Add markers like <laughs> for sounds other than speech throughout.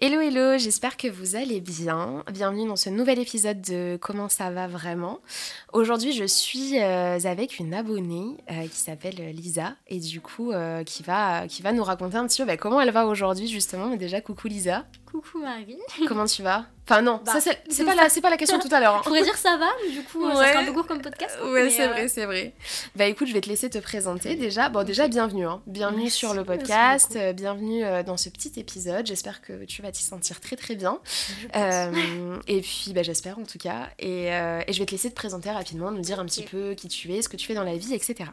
Hello hello, j'espère que vous allez bien. Bienvenue dans ce nouvel épisode de Comment ça va vraiment. Aujourd'hui je suis euh, avec une abonnée euh, qui s'appelle Lisa et du coup euh, qui, va, qui va nous raconter un petit peu bah, comment elle va aujourd'hui justement. Mais déjà coucou Lisa. Coucou Marie. Comment tu vas? Enfin non, Bah, ça, c'est pas, ça. la- c'est pas la question tout à l'heure. hein. Je pourrais dire ça va, mais du coup, ça Ouais. sera un peu court comme podcast. Ouais, c'est euh, vrai, c'est vrai. Bah écoute, je vais te laisser te présenter déjà. Bon, déjà, bienvenue. hein. Bienvenue Merci, sur le podcast. bienvenue dans ce petit épisode. J'espère que tu vas t'y sentir très très bien. Euh, et puis, bah, j'espère en tout cas. Et, euh, et je vais te laisser te présenter rapidement, nous dire un petit peu qui tu es, ce que tu fais dans la vie, etc.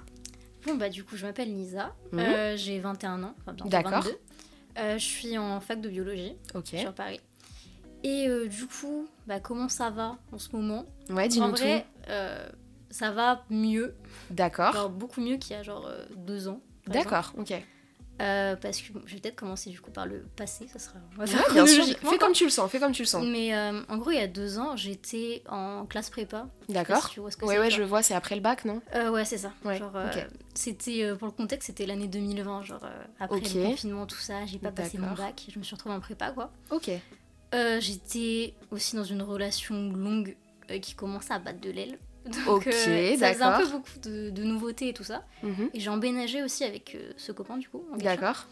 Bon, bah, du coup, je m'appelle Lisa. Mhm. Euh, J'ai 21 ans, enfin D'accord. 22. Euh, je suis en fac de biologie Ok. sur Paris. Et du coup, bah, comment ça va en ce moment? Ouais, En dis-nous tout. vrai, euh, ça va mieux. D'accord. Genre beaucoup mieux qu'il y a genre deux ans. exemple. D'accord, ok. Euh, parce que je vais peut-être commencer du coup par le passé, ça sera. On va Ouais, faire bien sûr. chronologiquement, Fais quoi. comme tu le sens, fais comme tu le sens. Mais euh, en gros, il y a deux ans, j'étais en classe prépa. D'accord. si Ouais, ouais, je vois, c'est après le bac, non? Euh, ouais, c'est ça. Ouais, genre, c'était pour le contexte, c'était l'année 2020, genre après le confinement, tout ça. J'ai pas passé mon bac, je me suis retrouvée en prépa, quoi. Ok. J'étais aussi dans une relation longue qui commençait à battre de l'aile. Donc, Ok, euh, ça faisait un peu beaucoup de, de nouveautés et tout ça. Mhm. Et j'ai emménagé aussi avec euh, ce copain, du coup. D'accord.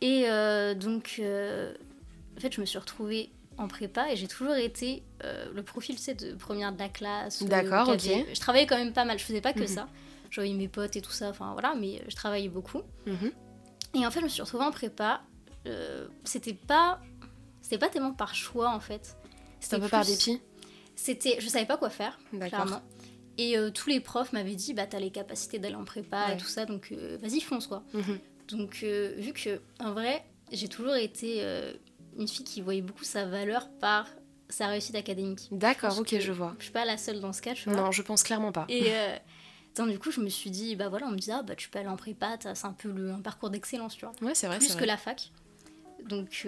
Et euh, donc, euh, en fait, je me suis retrouvée en prépa et j'ai toujours été le profil, tu sais, de première de la classe. D'accord, ok. Je travaillais quand même pas mal, je faisais pas que Mhm. ça. J'avais mes potes et tout ça, enfin voilà, mais je travaillais beaucoup. Mhm. Et en fait, je me suis retrouvée en prépa. c'était pas. C'était pas tellement par choix en fait. C'est un peu C'était par dépit C'était. Je savais pas quoi faire, clairement. Et euh, tous les profs m'avaient dit, bah t'as les capacités d'aller en prépa Ouais. et tout ça, donc euh, vas-y, fonce quoi. Mhm. Donc, euh, vu que, en vrai, j'ai toujours été une fille qui voyait beaucoup sa valeur par sa réussite académique. D'accord, ok, que- je vois. Je suis pas la seule dans ce cas, vois. Non, je pense clairement pas. Et donc, du coup, je me suis dit, bah voilà, on me dit, ah bah tu peux aller en prépa, c'est un peu le, un parcours d'excellence, tu vois. Ouais, c'est vrai, Plus que vrai. la fac. Donc,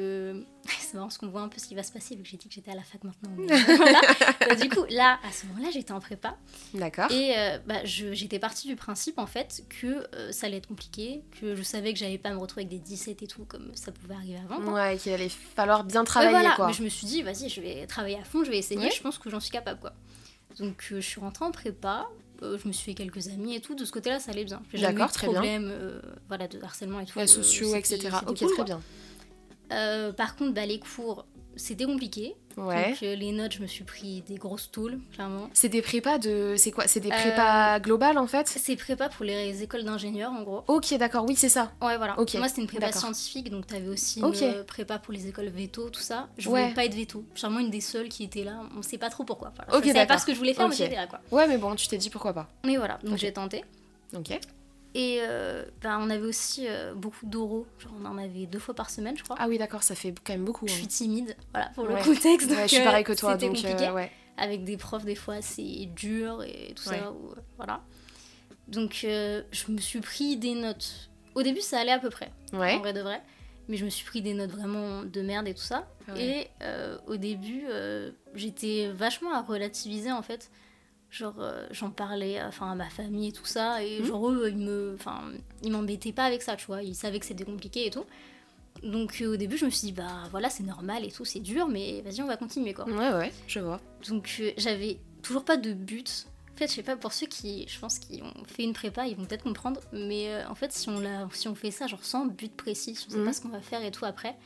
c'est marrant parce qu'on voit un peu ce qui va se passer vu que j'ai dit que j'étais à la fac maintenant. <laughs> Voilà. Du coup, là, à ce moment-là, j'étais en prépa. D'accord. Et euh, bah, je- j'étais partie du principe en fait que euh, ça allait être compliqué, que je savais que j'allais pas me retrouver avec des 17 et tout comme ça pouvait arriver avant. Ouais, qu'il allait falloir bien travailler, voilà. quoi. Mais je me suis dit, vas-y, je vais travailler à fond, je vais essayer, Ouais. je pense que j'en suis capable quoi. Donc euh, je suis rentrée en prépa, euh, je me suis fait quelques amis et tout, de ce côté-là ça allait bien. D'accord, très bien. problème euh, voilà, de harcèlement et tout. Euh, sociaux, etc. Ok, cool, très quoi. bien. Euh, par contre, bah, les cours, c'était compliqué. Ouais. Donc euh, les notes, je me suis pris des grosses tôles, clairement. C'est des prépas de. C'est quoi C'est des Euh, prépas globales en fait? C'est prépa pour les écoles d'ingénieurs en gros. Ok, d'accord, oui, c'est ça. Ouais, voilà. Ok, Moi, c'était une prépa scientifique, donc t'avais aussi Ok. une prépa pour les écoles veto, tout ça. Je Ouais. voulais pas être veto. Je une des seules qui était là. On sait pas trop pourquoi. Voilà. Ok, je savais pas ce que je voulais faire, mais j'étais là, quoi. Ouais, mais bon, tu t'es dit pourquoi pas. Mais voilà, donc j'ai tenté. Ok. Et euh, ben, on avait aussi euh, beaucoup d'oraux. Genre, on en avait deux fois par semaine, je crois. Ah oui, d'accord, ça fait quand même beaucoup. Je hein. suis timide, voilà, pour Ouais. le contexte. Ouais, donc, je suis euh, pareil que toi, donc compliqué. ouais. Avec des profs, des fois, assez durs et tout ça. ou, euh, voilà. Donc, je me suis pris des notes. Au début, ça allait à peu près. en vrai de vrai. Mais je me suis pris des notes vraiment de merde et tout ça. Et au début, j'étais vachement à relativiser en fait. Genre, euh, j'en parlais enfin, à ma famille et tout ça. Et Mhm. genre, eux, ils me, enfin, ils m'embêtaient pas avec ça, tu vois. Ils savaient que c'était compliqué et tout. Donc euh, au début, je me suis dit, bah voilà, c'est normal et tout, c'est dur, mais vas-y, on va continuer quoi. Ouais, ouais, je vois. Donc euh, j'avais toujours pas de but. En fait, je sais pas, pour ceux qui, je pense, qui ont fait une prépa, ils vont peut-être comprendre. Mais en fait, si on, l'a- si on fait ça, genre sans but précis, si on sait Mhm. pas ce qu'on va faire et tout après,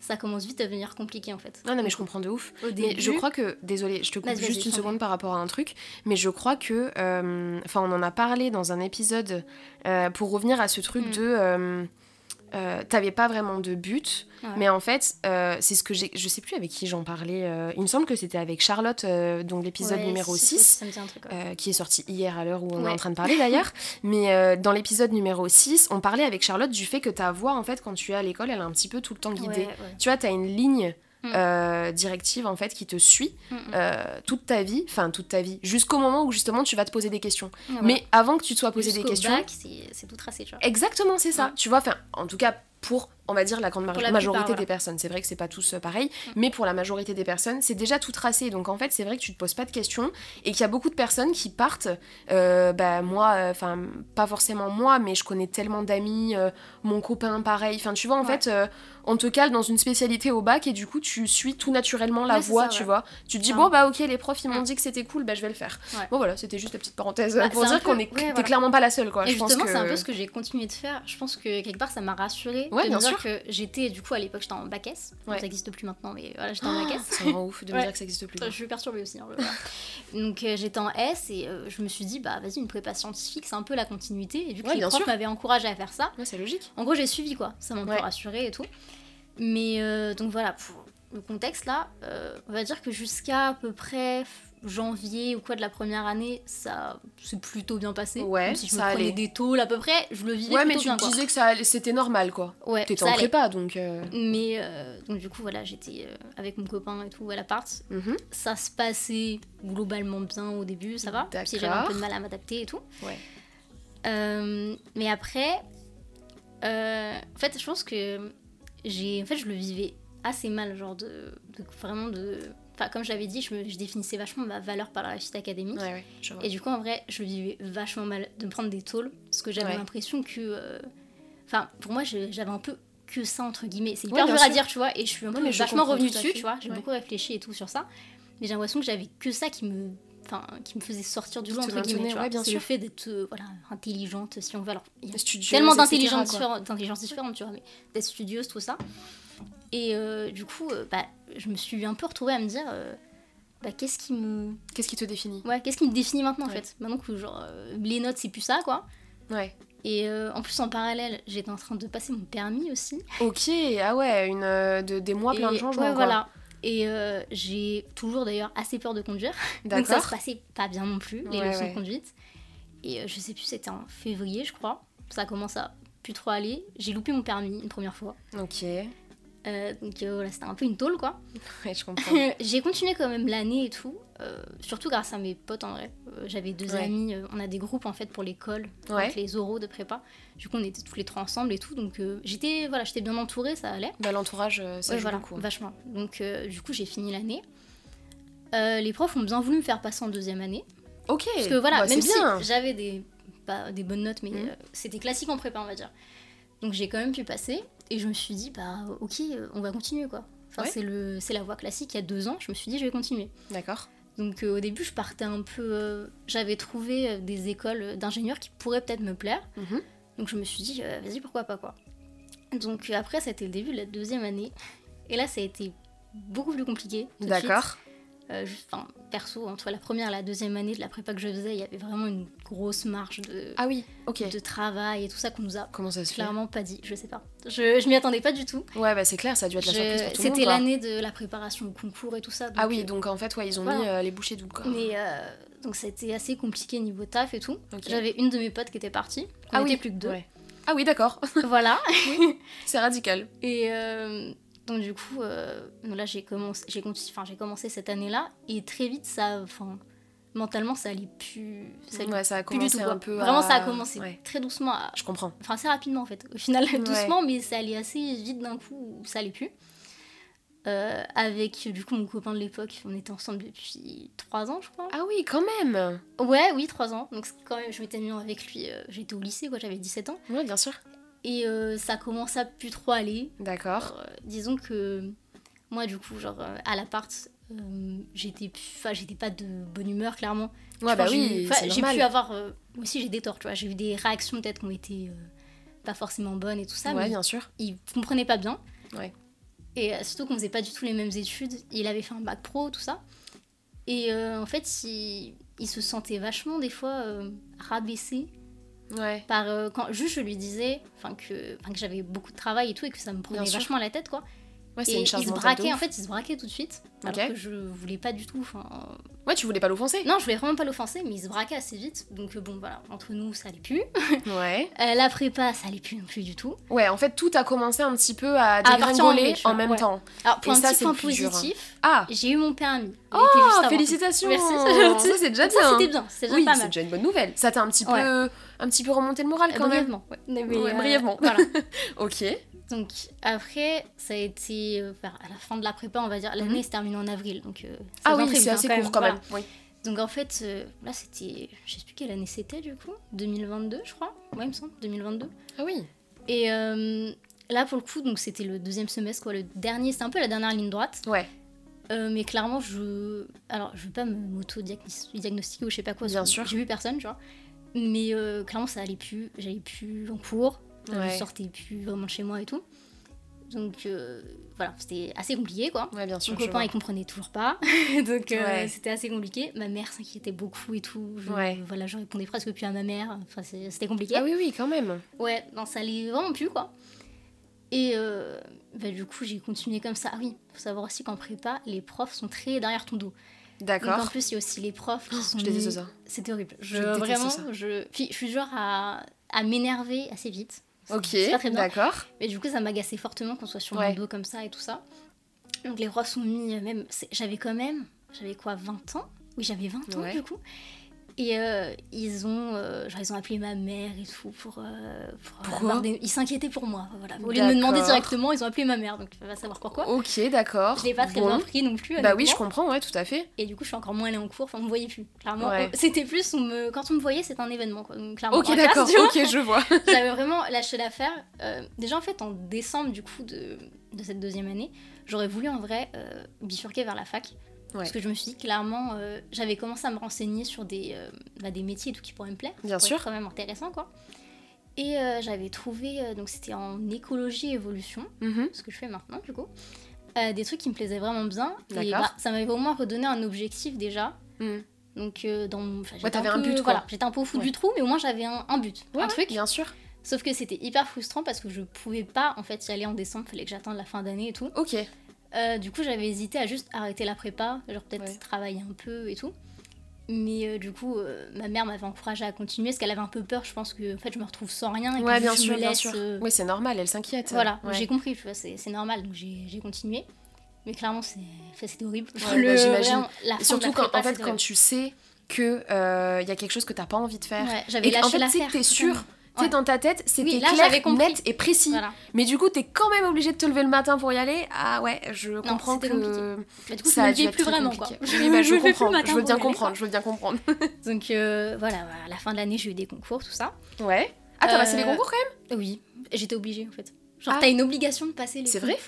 ça commence vite à devenir compliqué en fait. Non, non, mais je comprends de ouf. Au Mais je crois que, désolée, je te coupe juste une seconde par rapport à un truc, mais je crois que, euh, enfin, on en a parlé dans un épisode euh, pour revenir à ce truc Mm. de, euh, t'avais pas vraiment de but, Ouais. mais en fait, euh, c'est ce que j'ai, je sais plus avec qui j'en parlais. euh, il me semble que c'était avec Charlotte, donc l'épisode Ouais, numéro si, si, 6. Ça me dit un truc. ouais. euh, qui est sorti hier à l'heure où on est en train de parler d'ailleurs. <laughs> Mais dans l'épisode numéro 6, on parlait avec Charlotte du fait que ta voix, en fait, quand tu es à l'école, elle est un petit peu tout le temps guidée. Tu vois, tu as une ligne Mm. euh, directive, en fait, qui te suit Mm, mm. euh, toute ta vie, enfin toute ta vie, jusqu'au moment où justement tu vas te poser des questions. Ouais, Mais avant que tu te sois posé des questions... c'est c'est tout tracé, tu vois. Exactement, c'est ça. Ouais. Tu vois, enfin, en tout cas, pour on va dire la grande la majorité plupart, des voilà. personnes. C'est vrai que c'est pas tous euh, pareil, Mm. mais pour la majorité des personnes, c'est déjà tout tracé. Donc en fait, c'est vrai que tu te poses pas de questions et qu'il y a beaucoup de personnes qui partent. euh, bah moi, enfin pas forcément moi, mais je connais tellement d'amis, euh, mon copain pareil. Enfin tu vois, en Ouais. fait, on te cale dans une spécialité au bac et du coup tu suis tout naturellement la Ouais, voie, ça, tu ouais. vois. Tu te dis bon bah ok, les profs ils m'ont Mm. dit que c'était cool, bah je vais le faire. Bon voilà, c'était juste la petite parenthèse Bah, pour dire peu- qu'on est, voilà. clairement pas la seule quoi. Et je justement, que... c'est un peu ce que j'ai continué de faire. Je pense que quelque part, ça m'a rassurée Ouais, de bien me dire sûr. que j'étais, du coup, à l'époque, j'étais en bac S. Ouais. Ça n'existe plus maintenant, mais voilà, j'étais en bac S. <gasps> Me rend ouf de me dire que ça existe plus. Je suis perturbée aussi. hein. <laughs> Donc euh, j'étais en S et euh, je me suis dit, bah vas-y, une prépa scientifique, c'est un peu la continuité. Et vu que les profs m'avaient encouragé à faire ça, Ouais, c'est logique. en gros, j'ai suivi quoi. Ça m'a un peu rassurée et tout. Mais euh, donc voilà, pour le contexte là, on va dire que jusqu'à à peu près janvier ou quoi de la première année, ça s'est plutôt bien passé. Ouais, Même si je me ça prenais allait. des tôles à peu près, je le vivais Ouais, mais tu me disais que ça c'était normal quoi. Ouais, T'étais en prépa donc. euh, Mais euh, donc du coup voilà, j'étais euh, avec mon copain et tout à l'appart. mhm. Ça se passait globalement bien au début, ça va. Puis j'avais un peu de mal à m'adapter et tout. Ouais. Mais après, en fait, je pense que j'ai, en fait, je le vivais assez mal, genre de, de- vraiment de, enfin, comme je l'avais dit, je, me- je définissais vachement ma valeur par la réussite académique. Ouais, ouais. Et du coup, en vrai, je vivais vachement mal de me prendre des tôles, parce que j'avais Ouais. l'impression que, euh, enfin, pour moi, j'avais un peu que ça entre guillemets. C'est hyper dur à dire, tu vois, et je suis un peu vachement revenue dessus, tu vois. J'ai beaucoup réfléchi et tout sur ça, mais j'ai l'impression que j'avais que ça qui me, enfin, qui me faisait sortir du lot entre guillemets. C'est le fait d'être, euh, voilà, intelligente, si on veut. Alors, il y a tellement d'intelligence différente, tu vois, mais d'être studieuse, tout ça. Et euh, du coup, euh, bah, je me suis un peu retrouvée à me dire, euh, bah, qu'est-ce qui me, Qu'est-ce qui te définit? Ouais, qu'est-ce qui me définit maintenant en fait? Maintenant que genre les notes c'est plus ça quoi. Ouais. Et en plus en parallèle, j'étais en train de passer mon permis aussi. Ok, ah ouais, une, de, des mois plein de Et- changements. ouais, quoi. voilà. Et j'ai toujours d'ailleurs assez peur de conduire. <laughs> Donc ça se passait pas bien non plus, les Ouais, leçons ouais. de conduite. Et je sais plus, c'était en février, je crois. Ça commence à plus trop aller. J'ai loupé mon permis une première fois. Ok, Euh, donc euh, voilà, c'était un peu une tôle quoi. <laughs> ouais, je comprends. <laughs> j'ai continué quand même l'année et tout. euh, surtout grâce à mes potes en vrai. J'avais deux Ouais. amis, on a des groupes en fait pour l'école, Ouais. avec les oraux de prépa. Du coup, on était tous les trois ensemble et tout. Donc j'étais voilà, j'étais bien entourée, ça allait. Bah, l'entourage, ça joue voilà, beaucoup. vachement. Donc du coup, j'ai fini l'année. Les profs ont bien voulu me faire passer en deuxième année. Ok, Parce que voilà, bah, même si j'avais des, pas des bonnes notes, mais Mhm. c'était classique en prépa, on va dire. Donc j'ai quand même pu passer. Et je me suis dit, bah ok, on va continuer quoi. Enfin, Ouais. c'est le- c'est la voie classique. Il y a deux ans, je me suis dit, je vais continuer. D'accord. Donc euh, au début, je partais un peu. euh, J'avais trouvé euh, des écoles d'ingénieurs qui pourraient peut-être me plaire. Mhm. Donc je me suis dit, euh, vas-y, pourquoi pas quoi. Donc après, c'était le début de la deuxième année. Et là, ça a été beaucoup plus compliqué. suite. Euh, juste- Enfin, perso, entre la première et la deuxième année de la prépa que je faisais, il y avait vraiment une grosse marge de, Ah oui, ok. de travail et tout ça qu'on nous a Comment ça se fait clairement pas dit. Je sais pas. Je, je m'y attendais pas du tout. Ouais, bah c'est clair, ça a dû être la surprise pour tout le monde. C'était l'année de la préparation au concours et tout ça. Ah oui, euh, donc en fait, ouais, ils ont voilà. mis euh, les bouchées doubles quoi. Mais donc c'était assez compliqué niveau taf et tout. J'avais une de mes potes qui était partie. On Ah était oui, plus que deux. ouais. Ah oui, d'accord. voilà. <laughs> c'est radical. Et donc du coup, euh, là j'ai commencé, j'ai continué, enfin j'ai commencé cette année-là et très vite ça, enfin mentalement ça allait plus, ça allait Ouais, ça a plus du tout. quoi. un peu. Vraiment à- ça a commencé Ouais, très doucement, à- je comprends. enfin assez rapidement en fait. Au final <laughs> Ouais. doucement, mais ça allait assez vite d'un coup, ça allait plus. Euh, avec du coup mon copain de l'époque, on était ensemble depuis trois ans je crois. Ah oui, quand même. Ouais, oui, trois ans. Donc quand même, je m'étais mis avec lui, euh, j'étais au lycée quoi, j'avais 17 ans. Ouais, bien sûr. Et euh, ça commence à plus trop aller. D'accord. Euh, disons que moi, du coup, genre euh, à l'appart, j'étais, j'étais pas de bonne humeur, clairement. Ouais, bah oui, j'ai pu avoir, moi aussi j'ai des torts, tu vois. J'ai eu des réactions peut-être qui ont été pas forcément bonnes et tout ça, ouais, mais bien sûr. il comprenait pas bien. Ouais. Et surtout qu'on faisait pas du tout les mêmes études. Il avait fait un bac pro, tout ça. Et en fait, il, il se sentait vachement des fois rabaissé Ouais. par euh, quand juste je lui disais que que j'avais beaucoup de travail et tout et que ça me prenait Bien vachement la tête quoi Ouais, c'est et il se braquait en fait il se braquait tout de suite alors Ok. que je voulais pas du tout enfin Ouais, tu voulais pas l'offenser non je voulais vraiment pas l'offenser mais il se braquait assez vite donc euh, bon voilà entre nous ça allait plus <laughs> Ouais. Euh, la prépa ça allait plus non plus du tout Ouais, en fait, tout a commencé un petit peu à en dégringoler en même ouais. temps. alors pour Et un ça, petit c'est point hein. positif Ah j'ai eu mon permis Il Oh, félicitations merci <laughs> Ça, c'est déjà Donc ça bien. c'était bien c'était déjà Oui, pas c'est déjà une bonne nouvelle. Ça t'a un petit peu. Un petit peu remonté le moral Euh, quand même. brièvement ouais. Mais, Ouais, euh, brièvement. <laughs> voilà Ok. Donc après, ça a été euh, à la fin de la prépa, on va dire. L'année Mhm. se termine en avril, donc euh, Ah oui, c'est hein, assez quand court même, quand voilà. même. Oui. Donc en fait, euh, là c'était, je sais plus quelle année c'était du coup, 2022 je crois, ouais il me semble, 2022. Ah oui. Et euh, là pour le coup, donc c'était le deuxième semestre quoi, le dernier, c'était un peu la dernière ligne droite. Ouais. Euh, mais clairement, je. Alors, je veux pas me m'auto-diagnostiquer ou je sais pas quoi. Bien sûr. J'ai vu personne, tu vois. Mais euh, clairement, ça allait plus. J'allais plus en cours. euh, Ouais. Je sortais plus vraiment de chez moi et tout. Donc, euh, voilà, c'était assez compliqué, quoi. Ouais, bien sûr. Mon copain, il comprenait toujours pas. <laughs> Donc, euh, Ouais. c'était assez compliqué. Ma mère s'inquiétait beaucoup et tout. Je, Ouais. Voilà, je répondais presque plus à ma mère. Enfin, c'était compliqué. Ah oui, oui, quand même. Ouais, non, ça allait vraiment plus, quoi. Et euh, bah, du coup, j'ai continué comme ça. Ah oui, faut savoir aussi qu'en prépa, les profs sont très derrière ton dos. Donc en D'accord. plus, il y a aussi les profs qui Oh, sont. je déteste ça. C'était horrible. Je, vraiment, ça. je. Puis je suis genre à, à m'énerver assez vite. Ok, d'accord. Mais du coup, ça m'agaçait fortement qu'on soit sur Ouais. mon dos comme ça et tout ça. Donc les profs sont mis euh, même. J'avais quand même. J'avais quoi, 20 ans? Oui, j'avais 20 ans du coup. Et euh, ils ont, euh, genre, ils ont appelé ma mère et tout pour. euh, pour avoir des- Ils s'inquiétaient pour moi. Voilà. Au lieu de me demander directement, ils ont appelé ma mère. Donc tu vas savoir pourquoi. Ok, d'accord. Je l'ai pas très Bon. bien pris non plus. Bah oui, je comprends, ouais, tout à fait. Et du coup, je suis encore moins allée en cours. Enfin, on me voyait plus. Clairement, Ouais. c'était plus. On me... Quand on me voyait, c'était un événement. Quoi. Donc, clairement, Ok, d'accord, ok, je vois. <laughs> J'avais vraiment lâché l'affaire. Déjà, en fait, en décembre du coup de, de cette deuxième année, j'aurais voulu en vrai bifurquer vers la fac. Parce Ouais. que je me suis dit, clairement, euh, j'avais commencé à me renseigner sur des, euh, bah, des métiers et tout qui pourraient me plaire. Bien sûr. quand même intéressant, quoi. Et euh, j'avais trouvé, donc c'était en écologie évolution, Mhm. ce que je fais maintenant, du coup, des trucs qui me plaisaient vraiment bien. Et bah, ça m'avait au moins redonné un objectif déjà. Mhm. Donc, dans mon- j'étais t'avais un but, quoi. Voilà, j'étais un peu au fond Ouais. du trou, mais au moins j'avais un, un but, Ouais, un ouais, truc. Bien sûr. Sauf que c'était hyper frustrant parce que je pouvais pas en fait y aller en décembre, fallait que j'attende la fin d'année et tout. Ok. Euh, du coup, j'avais hésité à juste arrêter la prépa, genre peut-être Ouais. travailler un peu et tout. Mais euh, du coup, euh, ma mère m'avait encouragée à continuer parce qu'elle avait un peu peur, je pense que en fait, je me retrouve sans rien et Ouais, bien je sûr, me bien laisse. sûr. Oui, c'est normal, elle s'inquiète. Voilà, Ouais. j'ai compris, tu vois, c'est normal, donc j'ai continué. Mais clairement, c'est- c'était horrible. Ouais, <laughs> bah, j'imagine. Surtout quand, prépa, en fait, quand tu sais que euh, y a quelque chose que t'as pas envie de faire. Et en fait, tu sais l'affaire. que t'es sûr. Tu sais, dans ta tête, c'était Oui, clair, compris. net et précis. Voilà. Mais du coup, t'es quand même obligé de te lever le matin pour y aller. Ah ouais, je comprends que c'était Bah, du coup, ça je me plus vraiment, compliqué. quoi. Oui, bah, <laughs> je plus le comprends. matin Je veux bien comprendre. Je veux bien comprendre. <laughs> Donc euh, voilà, à la fin de l'année, j'ai eu des concours, tout ça. Ouais. Ah, t'as Euh, passé les concours quand même? Oui, j'étais obligée en fait. Genre, Ah. t'as une obligation de passer les C'est vrai?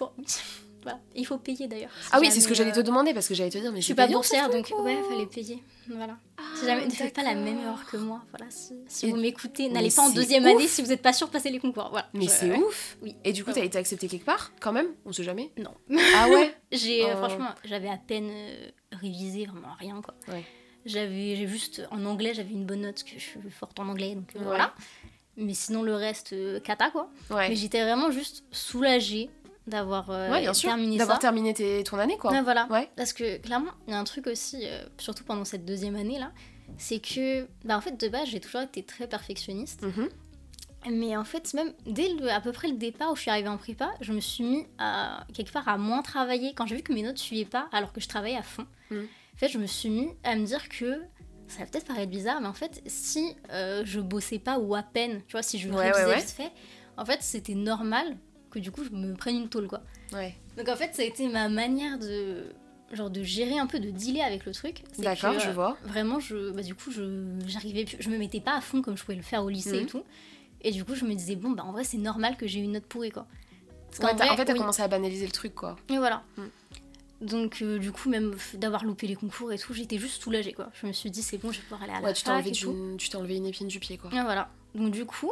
Voilà. Il faut payer d'ailleurs. si Ah oui, c'est ce que j'allais te euh, demander parce que j'allais te dire, mais Je suis pas boursière, donc ouais, fallait payer. Voilà. si jamais, ne faites pas la même erreur que moi. Voilà, si, si Et- vous m'écoutez, n'allez pas en deuxième ouf. année si vous n'êtes pas sûr de passer les concours. Voilà. Mais Je- c'est ouf. Oui. Et du coup, t'as été accepté quelque part quand même? On sait jamais. Non. Ah ouais? <laughs> J'ai euh, Oh. franchement, j'avais à peine euh, révisé vraiment rien quoi. Ouais. J'avais, j'ai juste en anglais, j'avais une bonne note parce que je suis forte en anglais, donc Ouais. voilà. Mais sinon le reste, cata quoi. Ouais. Mais j'étais vraiment juste soulagée d'avoir euh, Ouais, terminé D'avoir terminé tes- ton année, quoi. Ouais, voilà. Ouais. Parce que clairement, il y a un truc aussi, euh, surtout pendant cette deuxième année là, c'est que, bah, en fait, de base, j'ai toujours été très perfectionniste. Mhm. Mais en fait, même dès le, à peu près le départ où je suis arrivée en prépa, je me suis mis à, quelque part à moins travailler. Quand j'ai vu que mes notes suivaient pas, alors que je travaillais à fond, Mhm. en fait, je me suis mis à me dire que ça va peut-être paraître bizarre, mais en fait, si euh, je bossais pas ou à peine, tu vois, si je révisais vite fait, en fait, c'était normal que du coup, je me prenne une tôle, quoi. Ouais. Donc en fait, ça a été ma manière de genre de gérer un peu de dealer avec le truc. D'accord, je euh, vois. Vraiment, je bah, du coup, je j'arrivais je me mettais pas à fond comme je pouvais le faire au lycée Mhm. et tout. Et du coup, je me disais bon bah en vrai, c'est normal que j'ai une note pourrie quoi. Parce Ouais, vrai, en fait, t'as oui. commencé à banaliser le truc, quoi. Et voilà. Mm. Donc euh, du coup, même d'avoir loupé les concours et tout, j'étais juste soulagée quoi. Je me suis dit c'est bon, je vais pouvoir aller à la Ouais, tu t'es enlevé, enlevé une épine du pied, quoi. Et voilà. Donc du coup,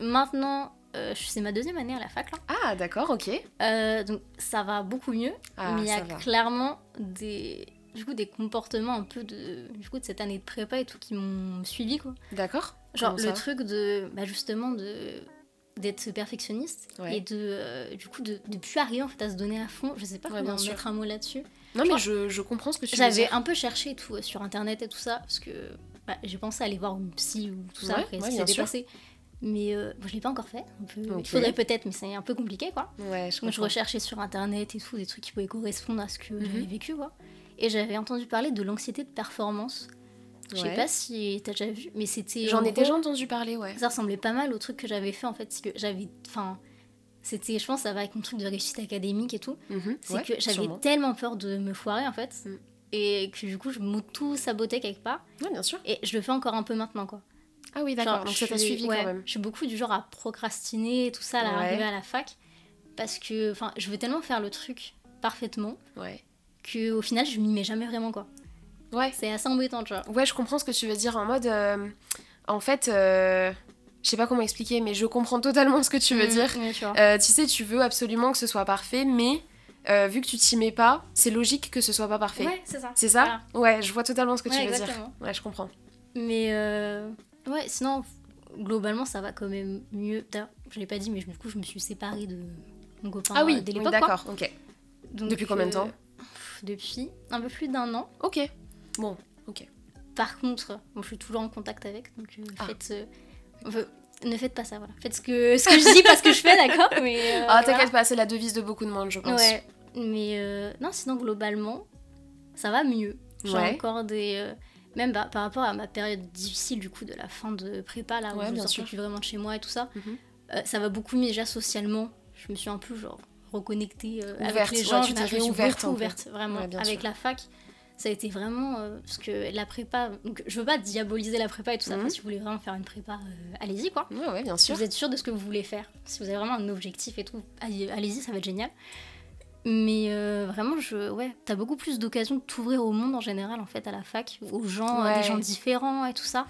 maintenant, euh, c'est ma deuxième année à la fac là. Ah, d'accord, ok. Euh, donc ça va beaucoup mieux, Ah, mais il y a va. clairement des, du coup, des comportements un peu de, du coup, de cette année de prépa et tout qui m'ont suivi quoi. D'accord. Genre Comment le truc de, bah, justement de d'être perfectionniste Ouais. et de, euh, du coup, de, de plus arriver en fait à se donner à fond. Je sais pas Ouais, comment sûr. mettre un mot là-dessus. Non, mais je, je comprends ce que tu J'avais un peu cherché et tout sur internet et tout ça parce que bah, j'ai pensé à aller voir une psy ou tout ça après c'est dépassé. Mais euh, bon, je l'ai pas encore fait. Il faudrait peut-être, mais c'est un peu compliqué quoi. Ouais, je Donc je comprends. recherchais sur internet et tout des trucs qui pouvaient correspondre à ce que Mhm. j'avais vécu quoi. Et j'avais entendu parler de l'anxiété de performance. Je sais Ouais. pas si t'as déjà vu, mais c'était. J'en en ai déjà entendu parler, ouais. Ça ressemblait pas mal au truc que j'avais fait en fait, c'est que j'avais. Enfin. c'était, je pense, ça va avec mon truc de réussite académique et tout. Mhm, C'est ouais, que j'avais tellement peur de me foirer en fait. Mm. Et que du coup, je m'auto-sabotais quelque part. Ouais, bien sûr. Et je le fais encore un peu maintenant, quoi. Ah oui, d'accord. Donc ça t'a suivi ouais, quand même. Je suis beaucoup du genre à procrastiner et tout ça à Ouais. l'arrivée à la fac. Parce que, enfin, je veux tellement faire le truc parfaitement Ouais. que au final, je m'y mets jamais vraiment, quoi. Ouais. C'est assez embêtant, tu vois. Ouais, je comprends ce que tu veux dire en mode. euh, en fait, euh, je sais pas comment expliquer, mais je comprends totalement <laughs> ce que tu veux Mm, dire. tu. Euh, tu sais, tu veux absolument que ce soit parfait, mais euh, vu que tu t'y mets pas, c'est logique que ce soit pas parfait. Ouais, c'est ça. C'est ça Ouais, je vois totalement ce que tu veux exactement. dire. Ouais, je comprends. Mais euh, ouais, sinon, globalement, ça va quand même mieux. D'ailleurs, je l'ai pas dit, mais du coup, je me suis séparée de mon copain ah oui, euh, dès l'époque. d'accord, ok. Donc, Depuis combien de temps pff, Depuis un peu plus d'un an. Ok. Bon, ok. Par contre, bon, je suis toujours en contact avec, donc euh, Ah. faites, euh, enfin, ne faites pas ça, voilà. Faites ce que, ce que je dis, pas ce que je fais, d'accord mais, euh, ah, voilà. t'inquiète pas, c'est la devise de beaucoup de monde, je pense. Ouais, mais euh, non, sinon, globalement, ça va mieux. J'ai Ouais. encore des... même par rapport à ma période difficile, du coup, de la fin de prépa, là, où Ouais, je bien sortais plus vraiment de chez moi et tout ça, euh, ça va beaucoup mieux déjà socialement. Je me suis un peu, genre, reconnectée euh, avec Ouverte, les ouais, gens. tu je suis réouverte beaucoup ouverte, vraiment, Ouais, avec sûr. la fac. Ça a été vraiment... euh, parce que la prépa... Donc, je veux pas diaboliser la prépa et tout ça. Mhm. Enfin, si vous voulez vraiment faire une prépa, euh, allez-y, quoi. Ouais, ouais, Si vous êtes sûr de ce que vous voulez faire, si vous avez vraiment un objectif et tout, allez- allez-y, ça va être génial. Mais euh, vraiment, je, ouais, t'as beaucoup plus d'occasions de t'ouvrir au monde en général, en fait, à la fac, aux gens, Ouais. des gens différents et tout ça.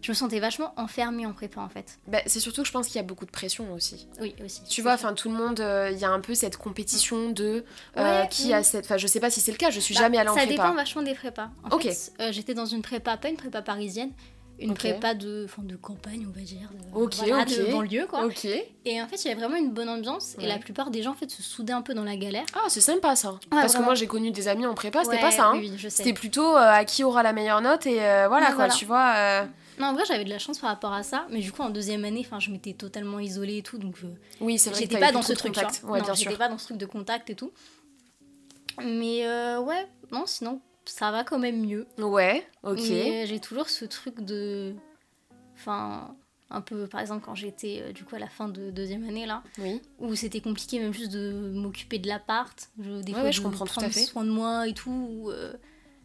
Je me sentais vachement enfermée en prépa, en fait. Bah, c'est surtout que je pense qu'il y a beaucoup de pression aussi. Oui, aussi. Tu vois, enfin tout le monde, euh, il y a un peu cette compétition de euh, Ouais, qui oui. a cette. Enfin, je sais pas si c'est le cas. Je suis Bah, jamais allée en Ça prépa. dépend vachement des prépas. En Ok. j'étais dans une prépa, pas une prépa parisienne, une prépa de, enfin, de campagne, on va dire, de, Ok, voilà, ok. de banlieue, quoi. Et en fait, il y avait vraiment une bonne ambiance, Ouais. et la plupart des gens, en fait, se soudaient un peu dans la galère. Ah, c'est sympa ça. Parce que moi j'ai connu des amis en prépa, c'était Ouais, pas ça. Hein. oui. C'était plutôt euh, à qui aura la meilleure note et euh, voilà quoi, voilà. tu vois. euh, Non, en vrai, j'avais de la chance par rapport à ça, mais du coup, en deuxième année, enfin, je m'étais totalement isolée et tout, donc Oui, c'est vrai que j'étais pas dans ce truc, j'étais pas dans ce truc de contact et tout. Mais ouais, non, sinon, ça va quand même mieux. Ouais, ok. Mais j'ai toujours ce truc de. Enfin, un peu, par exemple, quand j'étais euh, du coup à la fin de deuxième année là, Oui. où c'était compliqué même juste de m'occuper de l'appart, je, des Ouais, fois ouais, de je comprends tout à prendre fait. soin de moi et tout. ou, euh,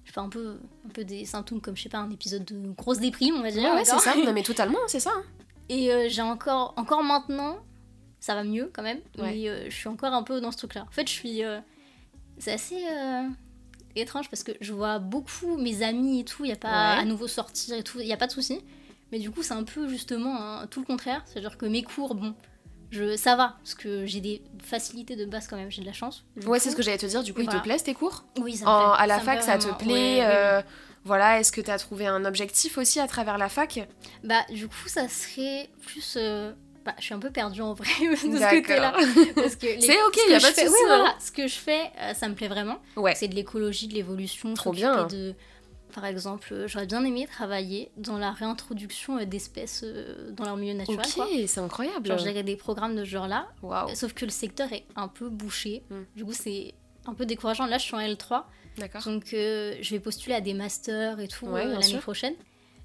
je fais un peu, un peu des symptômes comme, je sais pas, un épisode de grosse déprime, on va dire. Ouais, ouais, c'est ça. Non, mais <laughs> totalement, c'est ça. hein. Et euh, j'ai encore, encore maintenant, ça va mieux quand même, mais je suis encore un peu dans ce truc-là. En fait, je suis. c'est assez étrange parce que je vois beaucoup mes amis et tout, il n'y a pas Ouais. à nouveau sortir et tout, il n'y a pas de souci. Mais du coup, c'est un peu justement hein, tout le contraire. C'est-à-dire que mes cours, bon, je, ça va, parce que j'ai des facilités de base quand même, j'ai de la chance. Ouais, c'est ce que j'allais te dire. Du coup, ils voilà. te plaisent tes cours? Oui, ça me En- plaît, À la fac, ça te plaît Ouais, euh. Voilà, est-ce que t'as trouvé un objectif aussi à travers la fac? Bah, du coup, ça serait plus. euh, Bah, je suis un peu perdue en vrai <laughs> de ce côté-là. Parce que les- C'est ok, ce y a que pas je de fais- souci, hein. voilà, ce que je fais, euh, ça me plaît vraiment. Ouais. C'est de l'écologie, de l'évolution. Trop bien. De... Par exemple, euh, j'aurais bien aimé travailler dans la réintroduction euh, d'espèces dans leur milieu naturel. Ok, c'est incroyable. Genre, j'aurais des programmes de ce genre-là. Waouh. Sauf que le secteur est un peu bouché. Mm. Du coup, c'est un peu décourageant. Là, je suis en L3. D'accord. Donc, je vais postuler à des masters et tout Ouais, l'année prochaine.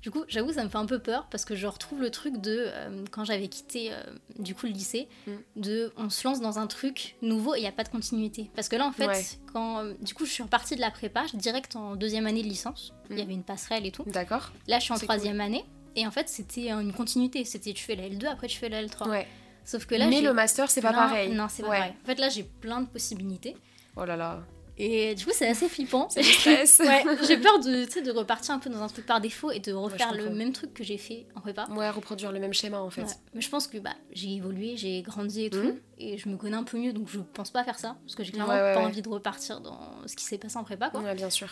Du coup, j'avoue, ça me fait un peu peur parce que je retrouve le truc de euh, quand j'avais quitté euh, du coup le lycée, Mm. de on se lance dans un truc nouveau et il n'y a pas de continuité. Parce que là, en fait, Ouais. quand euh, du coup je suis partie de la prépa, direct en deuxième année de licence, il y Mm. avait une passerelle et tout. D'accord. Là, je suis en troisième année et en fait, c'était une continuité. C'était tu fais la L2, après tu fais la L3. Ouais. Sauf que là, Mais le master, c'est pas pareil. Non, c'est pas Ouais. pareil. En fait, là, j'ai plein de possibilités. Oh là là. Et du coup, c'est assez flippant. <laughs> Ouais, j'ai peur de, de repartir un peu dans un truc par défaut et de refaire le même truc que j'ai fait en prépa. Ouais, reproduire le même schéma en fait. Ouais. Mais je pense que bah, j'ai évolué, j'ai grandi et tout, Mhm. et je me connais un peu mieux, donc je pense pas faire ça, parce que j'ai clairement Ouais, pas envie de repartir dans ce qui s'est passé en prépa. Quoi. Ouais, bien sûr.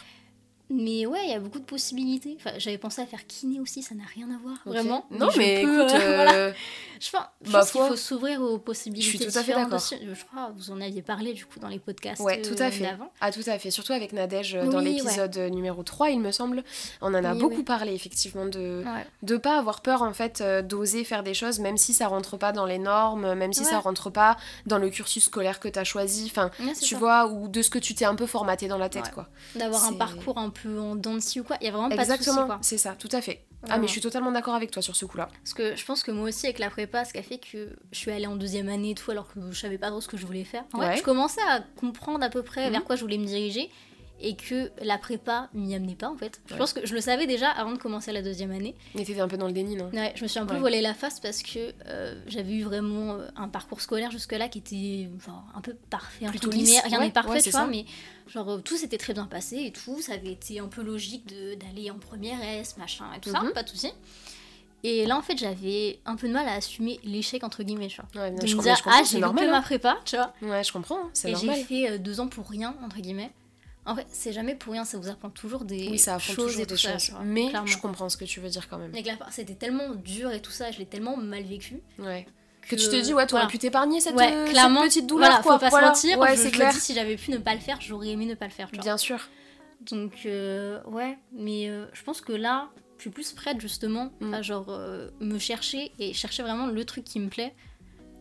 Mais ouais, il y a beaucoup de possibilités. Enfin, j'avais pensé à faire kiné aussi, ça n'a rien à voir, vraiment. Non, mais peux, écoute, euh, euh, voilà. Je pense, je bah, pense qu'il faut s'ouvrir aux possibilités. Je suis tout à fait d'accord. Je crois que vous en aviez parlé du coup dans les podcasts Ouais, tout à euh, fait. d'avant. Ah, tout à fait. Surtout avec Nadège euh, dans l'épisode euh, numéro 3, il me semble. On en a Oui, beaucoup parlé, effectivement, de Ouais. de pas avoir peur, en fait, euh, d'oser faire des choses, même si ça rentre pas dans les normes, même si Ouais. ça rentre pas dans le cursus scolaire que t'as choisi. Enfin, tu ça. vois, ou de ce que tu t'es un peu formaté dans la tête, Ouais. quoi. D'avoir un parcours un peu en dents de scie ou quoi. Il y a vraiment pas de Exactement, c'est ça, tout à fait. Ah, mais je suis totalement d'accord avec toi sur ce coup-là. Parce que je pense que moi aussi, avec la prépa, ce qui a fait que je suis allée en deuxième année et tout, alors que je savais pas trop ce que je voulais faire. En vrai, je commençais à comprendre à peu près Mhm. vers quoi je voulais me diriger et que la prépa m'y amenait pas en fait. Je Ouais. pense que je le savais déjà avant de commencer la deuxième année. Mais t'étais un peu dans le déni, non? Ouais, je me suis un peu Ouais. voilé la face parce que euh, j'avais eu vraiment euh, un parcours scolaire jusque-là qui était genre un peu parfait, entre Plutôt lisse. Rien Ouais, n'est parfait, tu vois, mais genre euh, tout s'était très bien passé et tout. Ça avait été un peu logique d'aller en première S, machin et tout Mhm. ça, pas de soucis. Et là, en fait, j'avais un peu de mal à assumer l'échec, entre guillemets, tu vois. Ouais, bien, De je, me dire, je ah, j'ai loupé normal. ma hein. prépa, tu vois. Ouais, je comprends, hein, c'est Et j'ai normal. fait deux ans pour rien, entre guillemets. En fait, c'est jamais pour rien, ça vous apprend toujours des Oui, ça apprend choses toujours et des tout choses. mais clairement. je comprends ce que tu veux dire quand même. C'était tellement dur et tout ça, je l'ai tellement mal vécu. Ouais. Que tu te dis, ouais, t'aurais voilà. pu t'épargner cette, Ouais, euh, cette clairement, petite douleur, voilà, quoi. faut pas Voilà. se mentir. Ouais, je, c'est je clair. me dis, si j'avais pu ne pas le faire, j'aurais aimé ne pas le faire. Bien sûr. Donc, euh, ouais, mais euh, je pense que là, je suis plus prête justement Mm. à genre euh, me chercher et chercher vraiment le truc qui me plaît.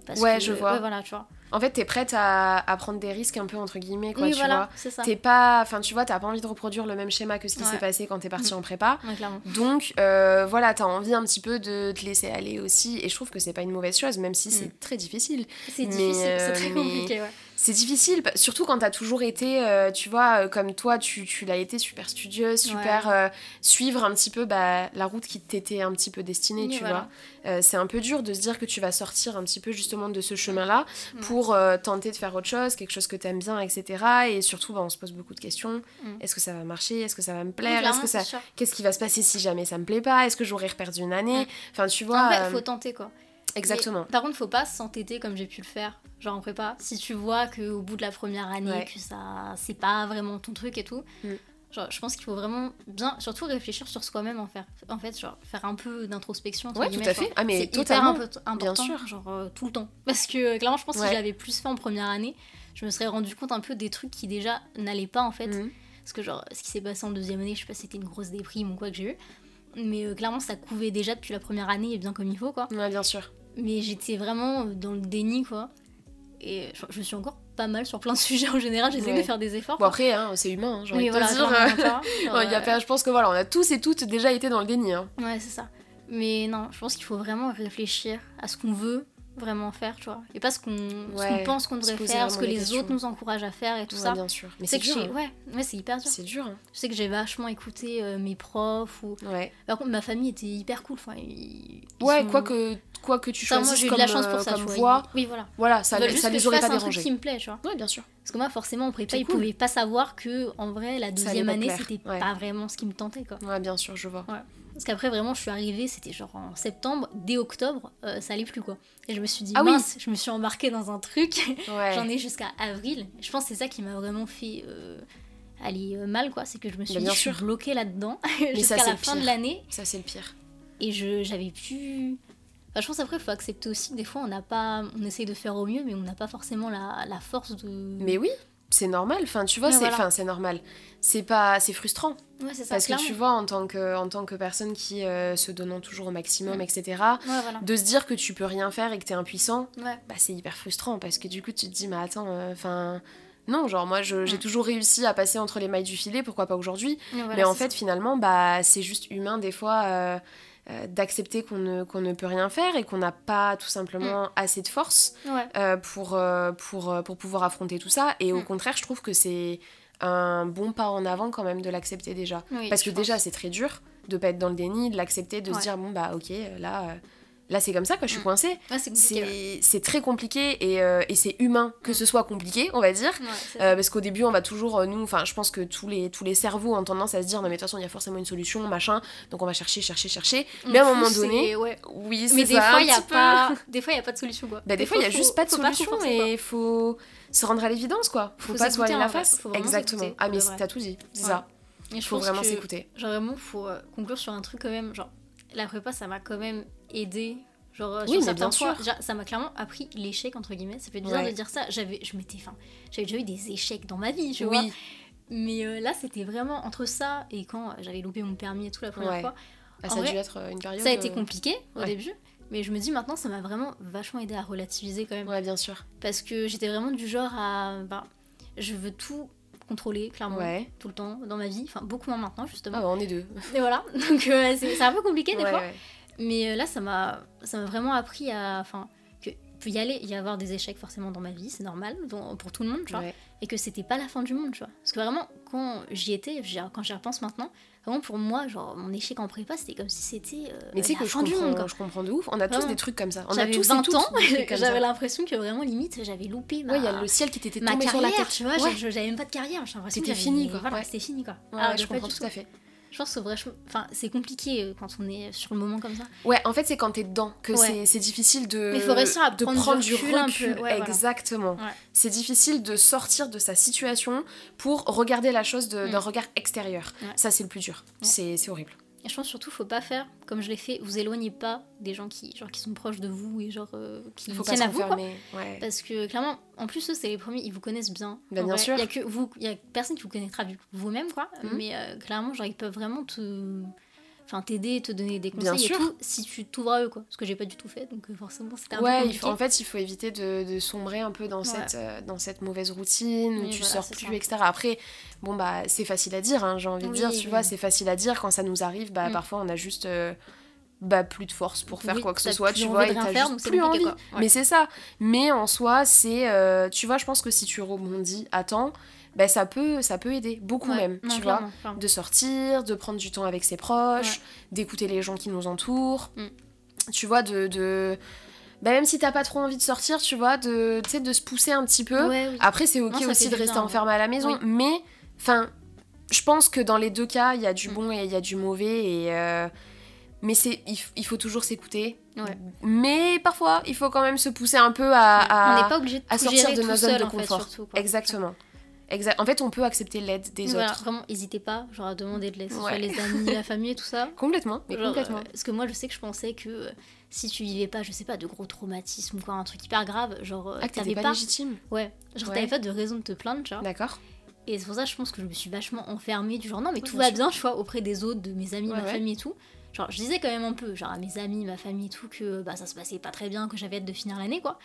Parce Ouais, que- je vois. Ouais, voilà, tu vois. En fait, t'es prête à, à prendre des risques un peu entre guillemets, quoi, oui, tu voilà, vois. c'est ça. T'es pas, enfin, tu vois, t'as pas envie de reproduire le même schéma que ce qui Ouais. s'est passé quand t'es parti en prépa. Ouais. Donc, euh, voilà, t'as envie un petit peu de te laisser aller aussi. Et je trouve que c'est pas une mauvaise chose, même si c'est très difficile. C'est difficile, c'est euh, très mais- compliqué, ouais. C'est difficile, surtout quand t'as toujours été, euh, tu vois, euh, comme toi, tu, tu l'as été super studieuse, super Ouais. euh, suivre un petit peu bah, la route qui t'était un petit peu destinée, Oui, tu voilà. vois. Euh, c'est un peu dur de se dire que tu vas sortir un petit peu justement de ce chemin-là pour tenter de faire autre chose, quelque chose que t'aimes bien, etc. Et surtout, bah, on se pose beaucoup de questions. Mm. Est-ce que ça va marcher? Est-ce que ça va me plaire? Est-ce que ça... Qu'est-ce qui va se passer si jamais ça me plaît pas? Est-ce que j'aurais perdu une année? Enfin, tu vois. En faut tenter quoi. Exactement. Mais par contre, faut pas s'entêter comme j'ai pu le faire, genre en prépa. Si tu vois qu'au bout de la première année, Ouais. que ça c'est pas vraiment ton truc et tout, Mm. genre je pense qu'il faut vraiment bien, surtout réfléchir sur soi-même en faire. En fait, genre faire un peu d'introspection. Ouais, tout à fait. Ah, mais c'est hyper totalement. un peu important, sûr. genre euh, tout le temps. Parce que euh, clairement, je pense que Ouais. si j'avais plus fait en première année, je me serais rendu compte un peu des trucs qui déjà n'allaient pas en fait. Mhm. Parce que genre, ce qui s'est passé en deuxième année, je sais pas si c'était une grosse déprime ou quoi que j'ai eu. Mais euh, clairement, ça couvait déjà depuis la première année et bien comme il faut, quoi. Ouais, bien sûr. Mais j'étais vraiment dans le déni, quoi. Et je, je suis encore pas mal sur plein de <laughs> sujets en général, j'essaie Ouais. de faire des efforts. Bon, après, hein, c'est humain, hein, j'ai envie de dire. il <laughs> y a euh, je pense que voilà, on a tous et toutes déjà été dans le déni. hein. Ouais, c'est ça. Mais non, je pense qu'il faut vraiment réfléchir à ce qu'on veut vraiment faire, tu vois. Et pas ce qu'on Ouais, pense qu'on devrait faire, ce que les questions. autres nous encouragent à faire et tout Ouais, ça. bien sûr. Mais c'est que dur. hein. ouais, ouais c'est hyper dur. C'est dur. hein. Je sais que j'ai vachement écouté euh, mes profs ou Ouais. Par contre, ma famille était hyper cool. Enfin, ils, ils Ouais, sont- quoi que, quoi que tu moi, choisisses j'ai eu comme, de la chance pour euh, ça. comme tu vois. Oui, voilà. voilà, ça, les- ça les aurait pas dérangés. qui me plaît, tu vois. Ouais, bien sûr. Parce que moi, forcément, en prépa, ils pouvaient pas savoir que, en vrai, la deuxième année, c'était pas vraiment ce qui me tentait, quoi. Ouais, bien sûr, je vois. Parce qu'après, vraiment, je suis arrivée, c'était genre en septembre, dès octobre, euh, ça allait plus, quoi. Et je me suis dit, Ah oui. mince, je me suis embarquée dans un truc. <laughs> Ouais. J'en ai jusqu'à avril. Je pense que c'est ça qui m'a vraiment fait euh, aller euh, mal, quoi. C'est que je me suis Bah, dit, bien je suis sûr. bloquée là-dedans <laughs> jusqu'à la fin de l'année. Ça, c'est le pire. Et je j'avais pu. Enfin, je pense après, il faut accepter aussi que des fois, on n'a pas. On essaye de faire au mieux, mais on n'a pas forcément la, la force de. Mais oui, c'est normal. Enfin, tu vois, c'est voilà. enfin, c'est normal. C'est pas, c'est frustrant. Ouais, ça. Parce que tu vois, en tant que, en tant que personne qui euh, se donnant toujours au maximum, etc., Ouais, voilà. de se dire que tu peux rien faire et que t'es impuissant, bah, c'est hyper frustrant parce que du coup, tu te dis, mais attends, enfin. non, genre, moi, j'ai toujours réussi à passer entre les mailles du filet, pourquoi pas aujourd'hui? Voilà, Mais en fait, finalement, bah, c'est juste humain des fois euh, euh, d'accepter qu'on ne, qu'on ne peut rien faire et qu'on n'a pas tout simplement assez de force. Ouais. euh, pour, euh, pour, euh, pour pouvoir affronter tout ça. Et au Mm. contraire, je trouve que c'est un bon pas en avant quand même de l'accepter déjà. Oui, Parce que déjà, c'est très dur de pas être dans le déni, de l'accepter, de se dire, bon, bah ok, là, euh, là c'est comme ça, quoi, je suis Mm. coincée. Ouais, c'est ouais. Très compliqué et, euh, et c'est humain que Mm. ce soit compliqué, on va dire. Ouais, Euh, parce qu'au début, on va toujours, euh, nous, enfin, je pense que tous les, tous les cerveaux ont tendance à se dire, non, mais de toute façon, il y a forcément une solution, machin, donc on va chercher, chercher, chercher. On mais à un moment donné, oui, c'est Mais des ça, fois, il y a peu. pas. <laughs> Des fois, il y a pas de solution, quoi. Bah, des fois, il y a juste pas de solution quoi. et il faut se rendre à l'évidence, quoi. Faut, Faut pas se voiler la face. Exactement. Ah, mais t'as tout dit, c'est ça. Je Faut vraiment s'écouter. Genre, vraiment, faut conclure sur un truc quand même. Genre, la prépa, ça m'a quand même aidé. Genre, Oui, mais bien sûr. déjà, ça m'a clairement appris l'échec, entre guillemets. Ça fait bizarre Ouais. de dire ça. J'avais, je m'étais, enfin, j'avais déjà eu des échecs dans ma vie, tu vois. Mais euh, là, c'était vraiment entre ça et quand j'avais loupé mon permis et tout la première Ouais. fois. Ah, ça a vrai, dû être euh, une période. Ça a été euh, compliqué au ouais. début. Mais je me dis maintenant, ça m'a vraiment vachement aidé à relativiser quand même. Ouais, bien sûr. Parce que j'étais vraiment du genre à. ben, je veux tout contrôler, clairement, Ouais. tout le temps dans ma vie. Enfin, beaucoup moins maintenant, Ah, justement. bah, on est deux. <laughs> Et voilà. Donc, euh, c'est un peu compliqué des Ouais, fois. ouais. Mais euh, là, ça m'a vraiment appris à. Enfin, peut y aller, y avoir des échecs forcément dans ma vie, c'est normal, pour tout le monde, tu vois. Ouais. Et que c'était pas la fin du monde, tu vois. Parce que vraiment, quand j'y étais, quand j'y repense maintenant, vraiment pour moi, genre, mon échec en prépa, c'était comme si c'était euh, Mais tu sais la que je fin du monde, quoi. je comprends de ouf. On a tous des trucs comme ça. On a J'avais tous et 20 toutes ans, <laughs> j'avais l'impression que vraiment, limite, j'avais loupé ma, Ouais, il y a le ciel qui t'était tombé carrière, sur la tête. tu vois. Ouais. je- J'avais même pas de carrière, j'ai l'impression que C'était fini, quoi. Voilà, c'était fini, quoi. Que je comprends tout à fait. Je pense que vachement- enfin, c'est compliqué euh, quand on est sur le moment comme ça. Ouais, en fait, c'est quand t'es dedans que Ouais. c'est- difficile de, Mais faut réussir à de prendre du prendre du recul un peu. recul. Ouais, voilà. Exactement. Ouais. C'est difficile de sortir de sa situation pour regarder la chose Mm. d'un regard extérieur. Ça, c'est le plus dur. C'est horrible. Et je pense surtout, faut pas faire comme je l'ai fait. Vous éloignez pas des gens qui, genre, qui sont proches de vous et genre euh, qui faut tiennent à vous. quoi. Ouais. Parce que clairement, en plus, eux, c'est les premiers, ils vous connaissent bien. Bah, En bien vrai, sûr. Il y a que vous, il y a personne qui vous connaîtra vous-même, quoi. Mhm. Mais euh, clairement, genre, ils peuvent vraiment te. Enfin, t'aider, te donner des conseils et sûr. tout, si tu t'ouvres à eux, quoi. Ce que j'ai pas du tout fait, donc euh, forcément, c'était un peu Ouais, compliqué. en fait, il faut éviter de, de sombrer un peu dans, Ouais. cette, euh, dans cette mauvaise routine où Oui, tu voilà, sors plus, ça. etc. Après, bon, bah, c'est facile à dire, hein, j'ai envie de dire, tu oui. vois, c'est facile à dire. Quand ça nous arrive, bah, Mm. parfois, on a juste euh, bah, plus de force pour faire Oui, quoi que ce soit, tu vois, et t'as juste plus envie. quoi. Ouais. Mais c'est ça. Mais en soi, c'est, euh, tu vois, je pense que si tu rebondis à temps, bah, ça, peut, ça peut aider, beaucoup Ouais. même, Non, tu vois clairement, de sortir, de prendre du temps avec ses proches, d'écouter les gens qui nous entourent. Mm. Tu vois, de. de... Bah, même si t'as pas trop envie de sortir, tu vois, de, de se pousser un petit peu. Ouais, oui. Après, c'est ok Non, aussi de rester enfermé à la maison, Oui. mais enfin, je pense que dans les deux cas, il y a du Mm. bon et il y a du mauvais. Et, euh, Mais c'est, il, faut toujours s'écouter. Ouais. Mais parfois, il faut quand même se pousser un peu à, à- On n'est pas obligé de à tout sortir de nos zones de fait, confort. surtout. Exactement. En fait, on peut accepter l'aide des Voilà, autres. vraiment, n'hésitez pas, genre à demander de l'aide, Ouais. les amis, la famille et tout ça. <laughs> Complètement, mais Genre, complètement. euh, parce que moi, je sais que je pensais que euh, si tu vivais pas, je sais pas, de gros traumatismes ou quoi, un truc hyper grave, genre, euh, Ah, t'avais pas, pas. légitime. Ouais, genre, Ouais. t'avais pas de raison de te plaindre, vois. D'accord. Et c'est pour ça que je pense que je me suis vachement enfermée, du genre, non, mais Ouais, tout bien va sûr. bien, tu vois, auprès des autres, de mes amis, ma famille et tout. Genre, je disais quand même un peu, genre, à mes amis, ma famille et tout, que bah, ça se passait pas très bien, que j'avais hâte de finir l'année, quoi.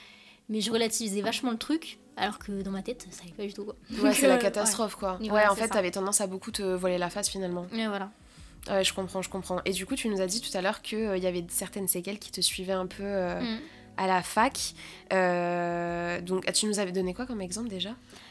Mais je relativisais vachement le truc, alors que dans ma tête, ça allait pas du tout, quoi. Ouais, c'est la <laughs> Euh, catastrophe, quoi. Ouais, voilà, en fait, ça. t'avais tendance à beaucoup te voler la face, finalement. Ouais, voilà. Ouais, je comprends, je comprends. Et du coup, tu nous as dit tout à l'heure qu'il y avait certaines séquelles qui te suivaient un peu euh, Mm. à la fac. Euh, donc, ah, tu nous avais donné quoi comme exemple déjà?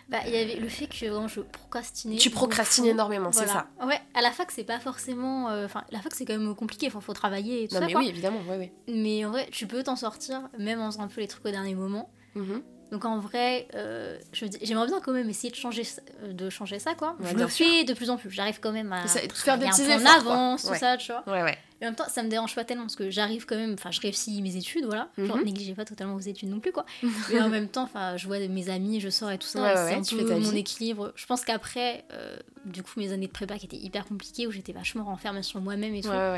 Bah, il y avait le fait que vraiment, je procrastinais. Tu procrastines énormément, c'est Voilà. Ouais, à la fac, c'est pas forcément. euh, Enfin, la fac, c'est quand même compliqué, enfin, faut travailler et tout Non, ça. mais quoi. oui, évidemment, ouais, ouais. Mais en vrai, tu peux t'en sortir, même en faisant un peu les trucs au dernier moment. Mhm. Donc en vrai, euh, j'aimerais bien quand même essayer de changer, ça- euh, de changer ça, quoi. Ouais, je le fais de plus en plus. J'arrive quand même à Ça, faire des petits en efforts, quoi. avance, tout Ouais. ça, tu vois. Ouais. Et en même temps, ça me dérange pas tellement parce que j'arrive quand même, enfin, je réussis mes études, voilà. Genre, Mhm. négligez pas totalement vos études non plus, quoi. <laughs> Mais en même temps, enfin, je vois mes amis, je sors et tout ça, c'est un tu peu mon équilibre. Je pense qu'après, euh, du coup, mes années de prépa qui étaient hyper compliquées, où j'étais vachement renfermée sur moi-même et tout, bah,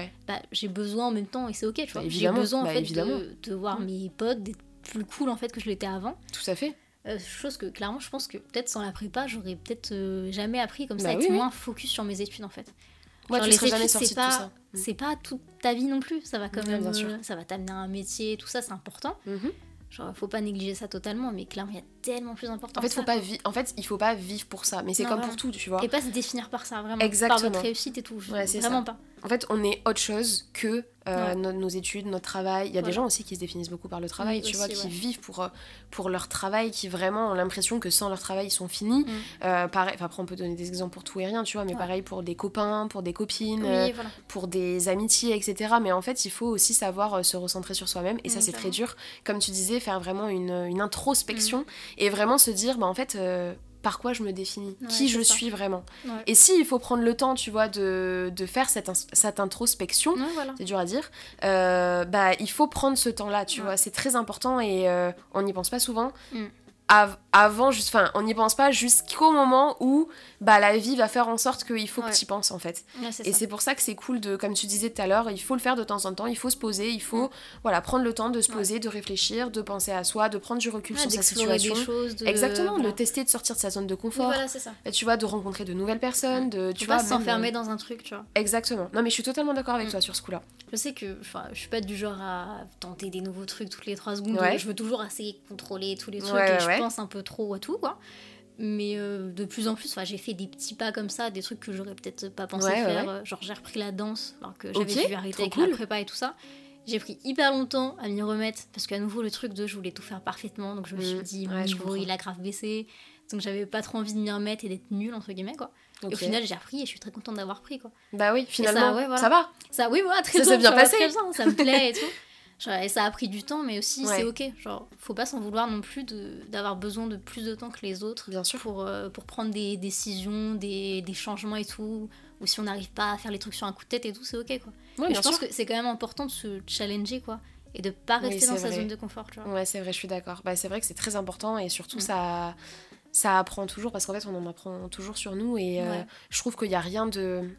j'ai besoin en même temps, et c'est ok, tu vois. Bah, j'ai besoin en bah, fait de, de voir Mm. mes potes, d'être plus cool en fait que je l'étais avant. Tout à fait. Euh, chose que clairement, je pense que peut-être sans la prépa, j'aurais peut-être euh, jamais appris comme ça, Bah être oui, oui. moins focus sur mes études en fait. Ouais, Genre, tu les serais jamais sorti c'est de tout pas- ça. Mm. C'est pas toute ta vie non plus, ça va quand même, bien sûr. euh, ça va t'amener à un métier, tout ça, c'est important. Mhm. Genre, faut pas négliger ça totalement, mais clairement, il y a tellement plus important. En fait, faut ça, pas vi- en fait, il faut pas vivre pour ça. Mais c'est Non, comme voilà. pour tout, tu vois. Et pas se définir par ça, vraiment. Exactement. Par votre réussite et tout. Ouais, c'est vraiment ça. pas. En fait, on est autre chose que euh, Ouais. nos, nos études, notre travail. Il y a des gens aussi qui se définissent beaucoup par le travail, Oui, tu vois, qui ouais. vivent pour, euh, pour leur travail, qui vraiment ont l'impression que sans leur travail, ils sont finis. Mm. Euh, pareil, enfin, après, on peut donner des exemples pour tout et rien, tu vois, mais pareil pour des copains, pour des copines, Oui, euh, voilà. pour des amitiés, etc. Mais en fait, il faut aussi savoir se recentrer sur soi-même, et ça, Mm, c'est très dur. Comme tu disais, faire vraiment une, une introspection Mm. et vraiment se dire, bah, en fait, par quoi je me définis, Ouais, qui je ça. suis vraiment. Ouais. Et si il faut prendre le temps, tu vois, de, de faire cette, cette introspection, Ouais, voilà. c'est dur à dire, euh, bah il faut prendre ce temps-là, tu vois, c'est très important et euh, on n'y pense pas souvent. Mm. Av- avant, juste, enfin, on n'y pense pas jusqu'au moment où bah, la vie va faire en sorte qu'il faut Ouais. que tu y penses en fait. Ouais, Et c'est pour ça que c'est cool de, comme tu disais tout à l'heure, il faut le faire de temps en temps, il faut se poser, il faut voilà, prendre le temps de se poser, de réfléchir, de penser à soi, de prendre du recul sur sa situation. des choses. De... Exactement, voilà. de tester, de sortir de sa zone de confort, voilà, c'est ça. Et tu vois, de rencontrer de nouvelles personnes, de, tu même, s'enfermer euh, dans un truc, tu vois. Exactement. Non mais je suis totalement d'accord avec Mm. toi sur ce coup-là. Je sais que je suis pas du genre à tenter des nouveaux trucs toutes les 3 secondes. Je veux toujours essayer de contrôler tous les trucs et je ouais. pense un peu trop à tout, quoi. mais euh, de plus en plus, j'ai fait des petits pas comme ça, des trucs que j'aurais peut-être pas pensé Ouais, faire. ouais. euh, Genre, j'ai repris la danse alors que j'avais dû arrêter avec cool. la prépa et tout ça. J'ai pris hyper longtemps à m'y remettre parce qu'à nouveau, le truc de je voulais tout faire parfaitement. Donc, je me suis Mm, dit, mon niveau, il a grave baissé. Donc, j'avais pas trop envie de m'y remettre et d'être nulle, entre guillemets, quoi. Et Ok. au final, j'ai repris et je suis très contente d'avoir pris, quoi. Bah oui, finalement, ouais, voilà. ça va. Ça, oui, voilà, très Ça s'est bien ça passé. très bien, ça me plaît et tout. <laughs> Genre, et ça a pris du temps, mais aussi Ouais. c'est ok. Genre, faut pas s'en vouloir non plus d'avoir besoin de plus de temps que les autres Bien sûr. pour, euh, pour prendre des décisions, des, des changements et tout. Ou si on n'arrive pas à faire les trucs sur un coup de tête et tout, c'est ok quoi. Ouais, Mais bien je pense que c'est quand même important de se challenger quoi. Et de pas Oui, rester dans sa zone de confort, tu vois. Ouais, c'est vrai, je suis d'accord. Bah, c'est vrai que c'est très important et surtout Mm. ça, ça apprend toujours parce qu'en fait on en apprend toujours sur nous et euh, je trouve qu'il n'y a rien de...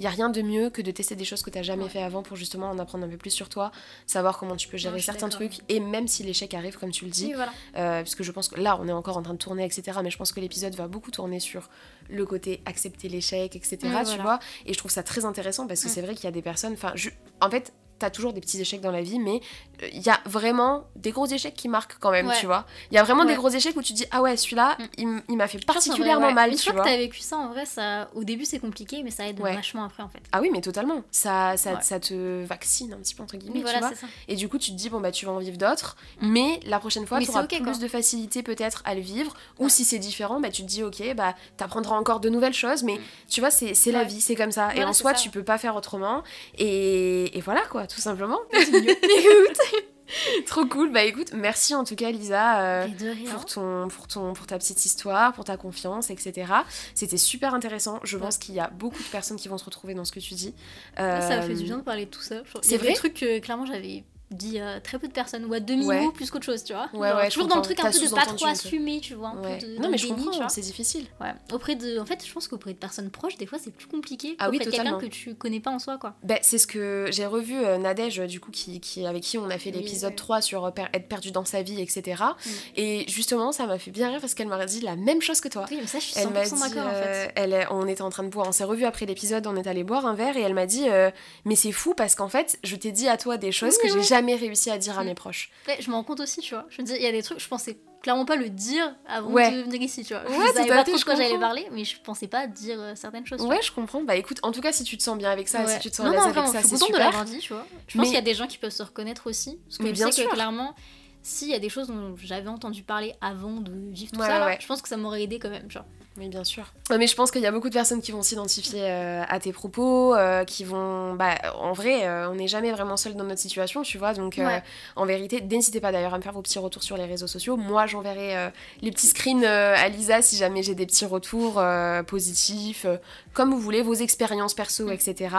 Il y a rien de mieux que de tester des choses que tu n'as jamais Ouais. fait avant pour justement en apprendre un peu plus sur toi, savoir comment tu peux gérer certains trucs et même si l'échec arrive comme tu le dis, Oui, voilà. euh, parce que je pense que là on est encore en train de tourner etc mais je pense que l'épisode va beaucoup tourner sur le côté accepter l'échec etc tu voilà. vois et je trouve ça très intéressant parce que Mm. c'est vrai qu'il y a des personnes enfin je- en fait t'as toujours des petits échecs dans la vie mais euh, il y a vraiment des gros échecs qui marquent quand même Ouais. tu vois. Il y a vraiment des gros échecs où tu dis ah ouais celui-là Mm. il, m'a fait vrai, particulièrement mal Une tu fois vois. que t'as vécu ça, en vrai, ça, au début c'est compliqué, mais ça aide vachement après en fait. ah oui mais totalement. Ça ça, te vaccine un petit peu entre guillemets tu vois. ça. et du coup tu te dis bon bah tu vas en vivre d'autres mais la prochaine fois tu auras plus quoi. de facilité peut-être à le vivre. Ou si c'est différent bah tu te dis ok bah t'apprendras encore de nouvelles choses mais Mm. tu vois c'est la vie c'est comme ça. Et en soi tu peux pas faire autrement. Et voilà quoi tout simplement <laughs> trop cool bah écoute merci en tout cas Lisa euh, pour ton, pour ton pour ta petite histoire, pour ta confiance, etc. C'était super intéressant. Je Ouais. pense qu'il y a beaucoup de personnes qui vont se retrouver dans ce que tu dis. Ça fait Euh, du bien de parler de tout ça. C'est vrai des trucs que clairement j'avais dit à très peu de personnes ou à demi-mot Ouais. plus qu'autre chose, tu vois. Ouais, ouais, toujours dans le truc un peu de pas trop assumer, tu vois. Un Ouais. peu de, Non mais je déni, comprends, c'est difficile. Ouais. Auprès de, en fait, je pense qu'auprès de personnes proches, des fois, c'est plus compliqué Ah oui, qu'auprès de quelqu'un que tu connais pas en soi, quoi. Ben, c'est ce que j'ai revu euh, Nadège, du coup, qui, qui, avec qui on a fait Oui, l'épisode oui. 3 sur euh, per- être perdu dans sa vie, etc. Mm. Et justement, ça m'a fait bien rire parce qu'elle m'a dit la même chose que toi. Oui, mais ça, je suis Elle m'a 100% dit, en euh, fait. elle, on était en train de boire, on s'est revu après l'épisode, on est allé boire un verre et elle m'a dit, euh, mais c'est fou parce qu'en fait, je t'ai dit à toi des choses Oui, que oui. j'ai jamais réussi à dire à Mm. mes proches. Ouais, je me rends compte aussi, tu vois. Je me dis, il y a des trucs, je pensais clairement pas le dire avant Ouais. de venir ici, tu vois. Ouais, je savais pas trop de quoi j'allais parler, mais je pensais pas dire euh, certaines choses. Ouais, je comprends. Bah écoute, en tout cas, si tu te sens bien avec ça, Ouais. si tu te sens non, non, avec vraiment, ça, c'est contente de super. l'avoir dit, tu vois. Je pense qu'il y a des gens qui peuvent se reconnaître aussi. Parce que Mais je bien sais sûr. que clairement, s'il y a des choses dont j'avais entendu parler avant de vivre tout ça, là, je pense que ça m'aurait aidé quand même, genre. Oui, bien sûr. Mais je pense qu'il y a beaucoup de personnes qui vont s'identifier euh, à tes propos, euh, qui vont. Bah, en vrai, euh, on n'est jamais vraiment seul dans notre situation, tu vois. Donc, Ouais. en vérité, n'hésitez pas d'ailleurs à me faire vos petits retours sur les réseaux sociaux. Moi, j'enverrai les petits screens à Lisa si jamais j'ai des petits retours positifs, comme vous voulez, vos expériences perso, Mm. etc.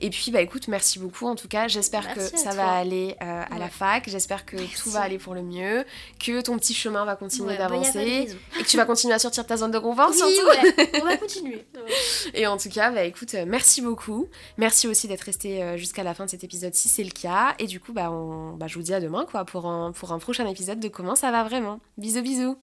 Et puis, bah écoute, merci beaucoup en tout cas. J'espère que ça toi. va aller euh, à la fac. J'espère que Merci. tout va aller pour le mieux, que ton petit chemin va continuer Ouais, d'avancer et que tu vas continuer à sortir de ta zone de confort. Oui, surtout. ouais, <laughs> on va continuer. Et en tout cas, bah écoute, euh, merci beaucoup. Merci aussi d'être resté euh, jusqu'à la fin de cet épisode si c'est le cas. Et du coup, bah, on, bah je vous dis à demain quoi pour un, pour un prochain épisode de Comment ça va vraiment. Bisous bisous